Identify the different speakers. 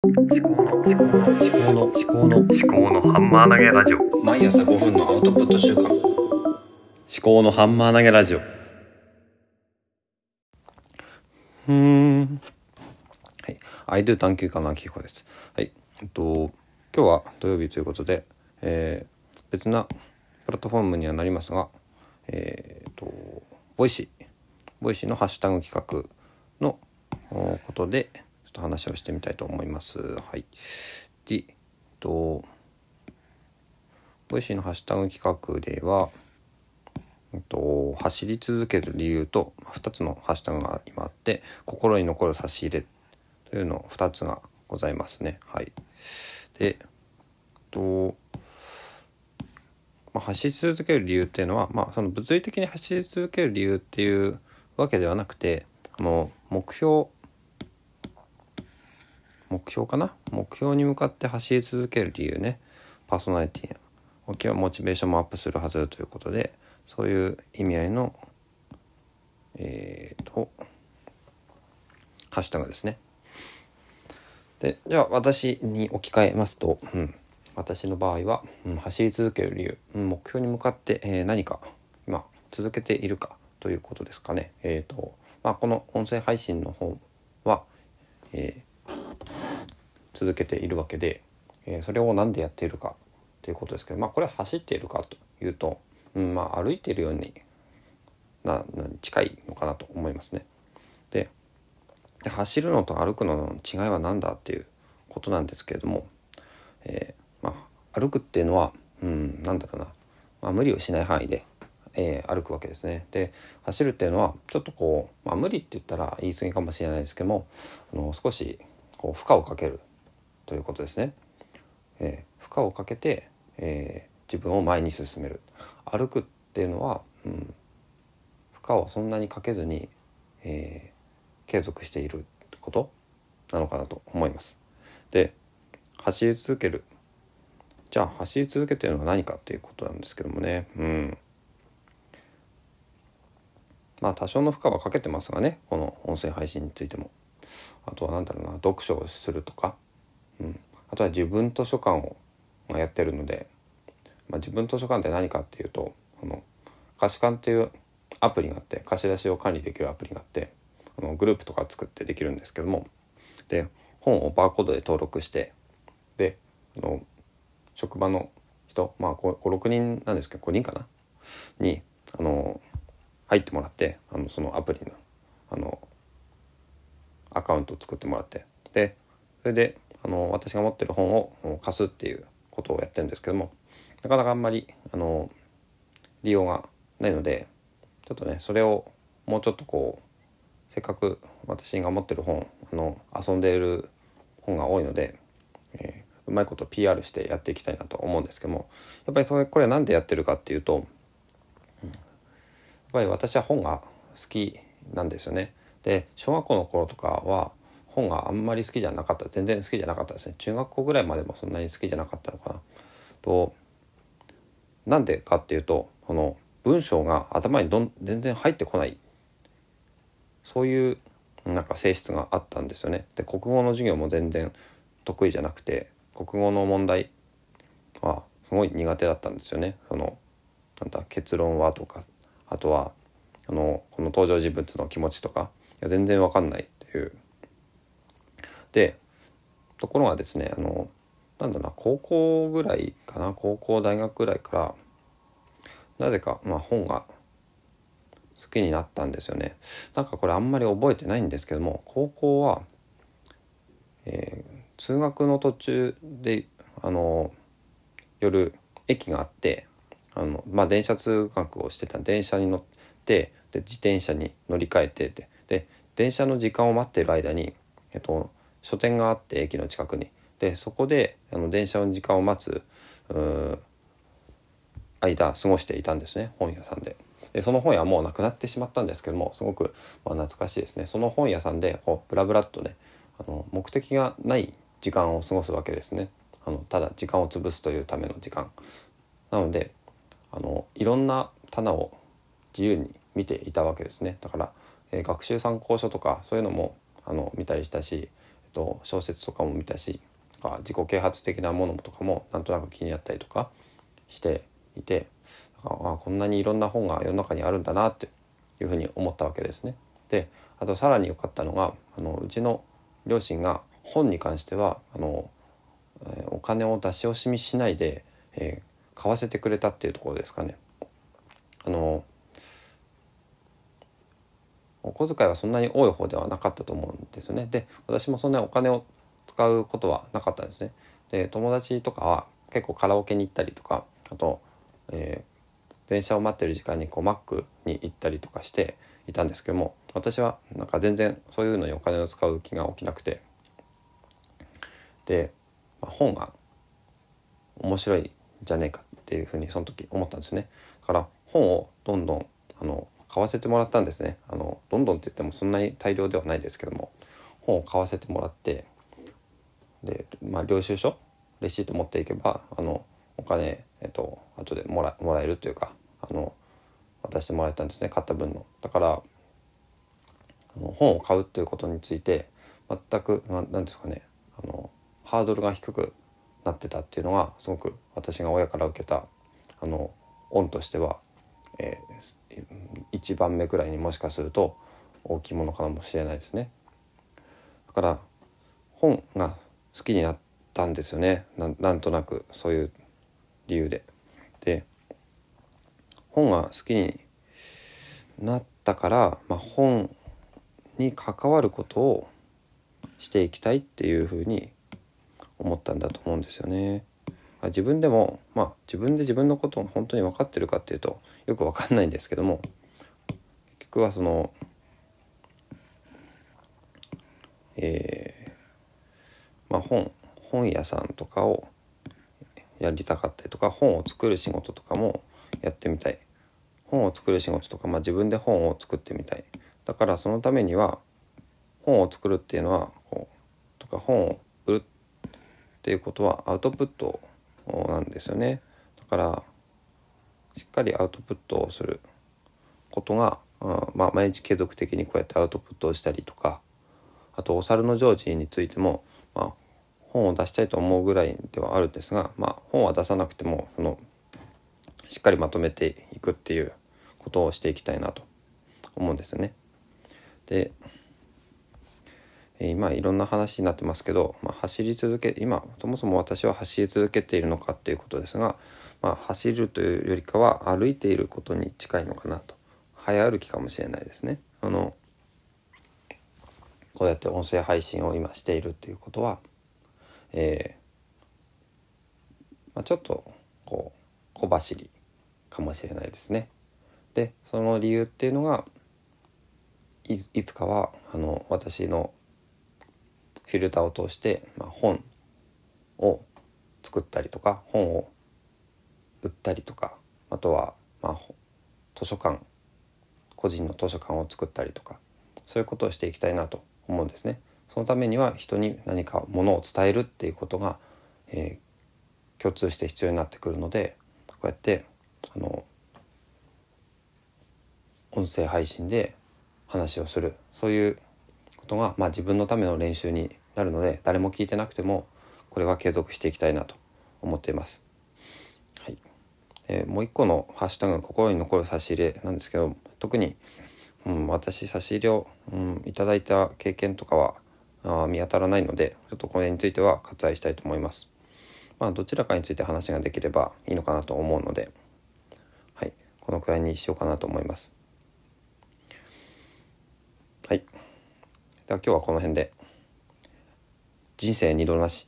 Speaker 1: 思考の思考の思考の思考の思考のハンマー投げラジオ。
Speaker 2: 毎朝5分のアウトプット習慣。
Speaker 1: 思考のハンマー投げラジオ。うーん。はい。アイドゥ探求家の秋彦です。はい。えっと今日は土曜日ということで、えー、別なプラットフォームにはなりますがえー、っと Voicy。Voicy のハッシュタグ企画のことでっと話をしてみたいと思います。はい。で、えっと、 Voicy のハッシュタグ企画では、えっと、走り続ける理由と2つのハッシュタグが今あって心に残る差し入れというの2つがございますね。はい、で、えっとまあ、走り続ける理由っていうのは、まあ、その物理的に走り続ける理由っていうわけではなくてあの目標目標かな？目標に向かって走り続ける理由ねパーソナリティ大きなモチベーションもアップするはずということでそういう意味合いのえー、とハッシュタグですね。でじゃあ私に置き換えますと、うん、私の場合は、うん、走り続ける理由、うん、目標に向かって、えー、何か今続けているかということですかね。えーとまあ、この音声配信の方は、えー、続けているわけで、えー、それを何でやっているかということですけど、まあ、これ走っているかというと、うんまあ、歩いているようにな近いのかなと思いますね。で走るのと歩くのの違いは何だっていうことなんですけれども、えー、まあ、歩くっていうのは、うん、なんだろうな、まあ、無理をしない範囲で、えー、歩くわけですね。で走るっていうのはちょっとこう、まあ、無理って言ったら言い過ぎかもしれないですけどもあの少しこう負荷をかけるということですね。えー、負荷をかけて、え自分を前に進める。歩くっていうのは、うん、負荷をそんなにかけずに、えー、継続していることなのかなと思います。で走り続ける。じゃあ走り続けてるのは何かっていうことなんですけどもね。うん。まあ多少の負荷はかけてますがね。この音声配信についても。あとは何だろうな。読書をするとか、うん、あとは自分図書館をやってるので、まあ、自分図書館って何かっていうとあの貸し館っていうアプリがあって貸し出しを管理できるアプリがあってあのグループとか作ってできるんですけどもで本をバーコードで登録してであの職場の人まあ56人なんですけど5人かな？にあの入ってもらってあのそのアプリのあのアカウントを作ってもらってでそれであの私が持ってる本を貸すっていうことをやってるんですけどもなかなかあんまりあの利用がないのでちょっとねそれをもうちょっとこうせっかく私が持ってる本あの遊んでいる本が多いので、えー、うまいこと PR してやっていきたいなと思うんですけどもやっぱりそれこれ何でやってるかっていうと、やっぱり私は本が好きなんですよね。で小学校の頃とかは本があんまり好きじゃなかった全然好きじゃなかったですね中学校ぐらいまでもそんなに好きじゃなかったのかなとなんでかっていうとこの文章が頭にどん全然入ってこないそういうなんか性質があったんですよね。で国語の授業も全然得意じゃなくて国語の問題はすごい苦手だったんですよね。そのなんだ結論はとかあとはあのこの登場人物の気持ちとか全然わかんないっていう。でところがですねあのなんだろうな高校ぐらいかな高校大学ぐらいからなぜか、まあ、本が好きになったんですよね。なんかこれあんまり覚えてないんですけども高校は、えー、通学の途中であの夜駅があってあの、まあ、電車通学をしてた電車に乗ってで自転車に乗り換えてでで電車の時間を待ってる間に、えっと、書店があって駅の近くに。でそこであの電車の時間を待つ間過ごしていたんですね本屋さんで。でその本屋はもうなくなってしまったんですけどもすごく、まあ、懐かしいですね。その本屋さんでこうブラブラっとねあの目的がない時間を過ごすわけですね。あのただ時間を潰すというための時間。なのであのいろんな棚を自由に見ていたわけですね。だから、えー、学習参考書とかそういうのもあの見たりしたし、と小説とかも見たし自己啓発的なものとかもなんとなく気になったりとかしていてあこんなにいろんな本が世の中にあるんだなっていうふうに思ったわけですね。であとさらに良かったのがあのうちの両親が本に関してはあの、え、お金を出し惜しみしないで、えー、買わせてくれたっていうところですかね。あのお小遣いはそんなに多い方ではなかったと思うんですよね。で私もそんなにお金を使うことはなかったんですね。で友達とかは結構カラオケに行ったりとかあと、えー、電車を待ってる時間にこうマックに行ったりとかしていたんですけども私はなんか全然そういうのにお金を使う気が起きなくてで、まあ、本が面白いじゃねえかっていうふうにその時思ったんですね。だから本をどんどんあの買わせてもらったんですねあのどんどんって言ってもそんなに大量ではないですけども本を買わせてもらってで、まあ、領収書レシート持っていけばあのお金、えっと後でもらもらえるというかあの渡してもらえたんですね買った分の。だから本を買うということについて全く何ですかねあのハードルが低くなってたっていうのがすごく私が親から受けたあの恩としては、えー、1番目くらいにもしかすると大きいものかもしれないですね。だから本が好きになったんですよねなんとなくそういう理由で。で本が好きになったから、まあ、本に関わることをしていきたいっていうふうに思ったんだと思うんですよね。自分でもまあ自分で自分のことを本当に分かってるかっていうとよく分かんないんですけども結局はそのえー、まあ本本屋さんとかをやりたかったりとか本を作る仕事とかもやってみたい。本を作る仕事とか、まあ、自分で本を作ってみたい。だからそのためには本を作るっていうのはこうとか本を売るっていうことはアウトプットなんですよね。だからしっかりアウトプットをすることが、うんまあ、毎日継続的にこうやってアウトプットをしたりとかあとお猿のジョについても、まあ、本を出したいと思うぐらいではあるんですが、まあ、本は出さなくてもそのしっかりまとめていくっていうことをしていきたいなと思うんですよね。で今いろんな話になってますけど、まあ、走り続け今そもそも私は走り続けているのかっていうことですが、まあ、走るというよりかは歩いていることに近いのかなと早歩きかもしれないですね。あのこうやって音声配信を今しているっていうことは、えーまあ、ちょっとこう小走りかもしれないですね。でその理由っていうのがいつかはあの私のフィルターを通して、まあ、本を作ったりとか本を売ったりとかあとは、まあ、図書館個人の図書館を作ったりとかそういうことをしていきたいなと思うんですね。そのためには人に何かものを伝えるっていうことが、えー、共通して必要になってくるのでこうやってあの音声配信で話をするそういうことが、まあ、自分のための練習になるので誰も聞いてなくてもこれは継続していきたいなと思っています。はい、えもう一個のハッシュタグ心に残る差し入れなんですけど特に、うん、私差し入れを、うん、いただいた経験とかはあ見当たらないのでちょっとこれについては割愛したいと思います。まあ、どちらかについて話ができればいいのかなと思うので、はい、このくらいにしようかなと思います。はい。では今日はこの辺で人生二度なし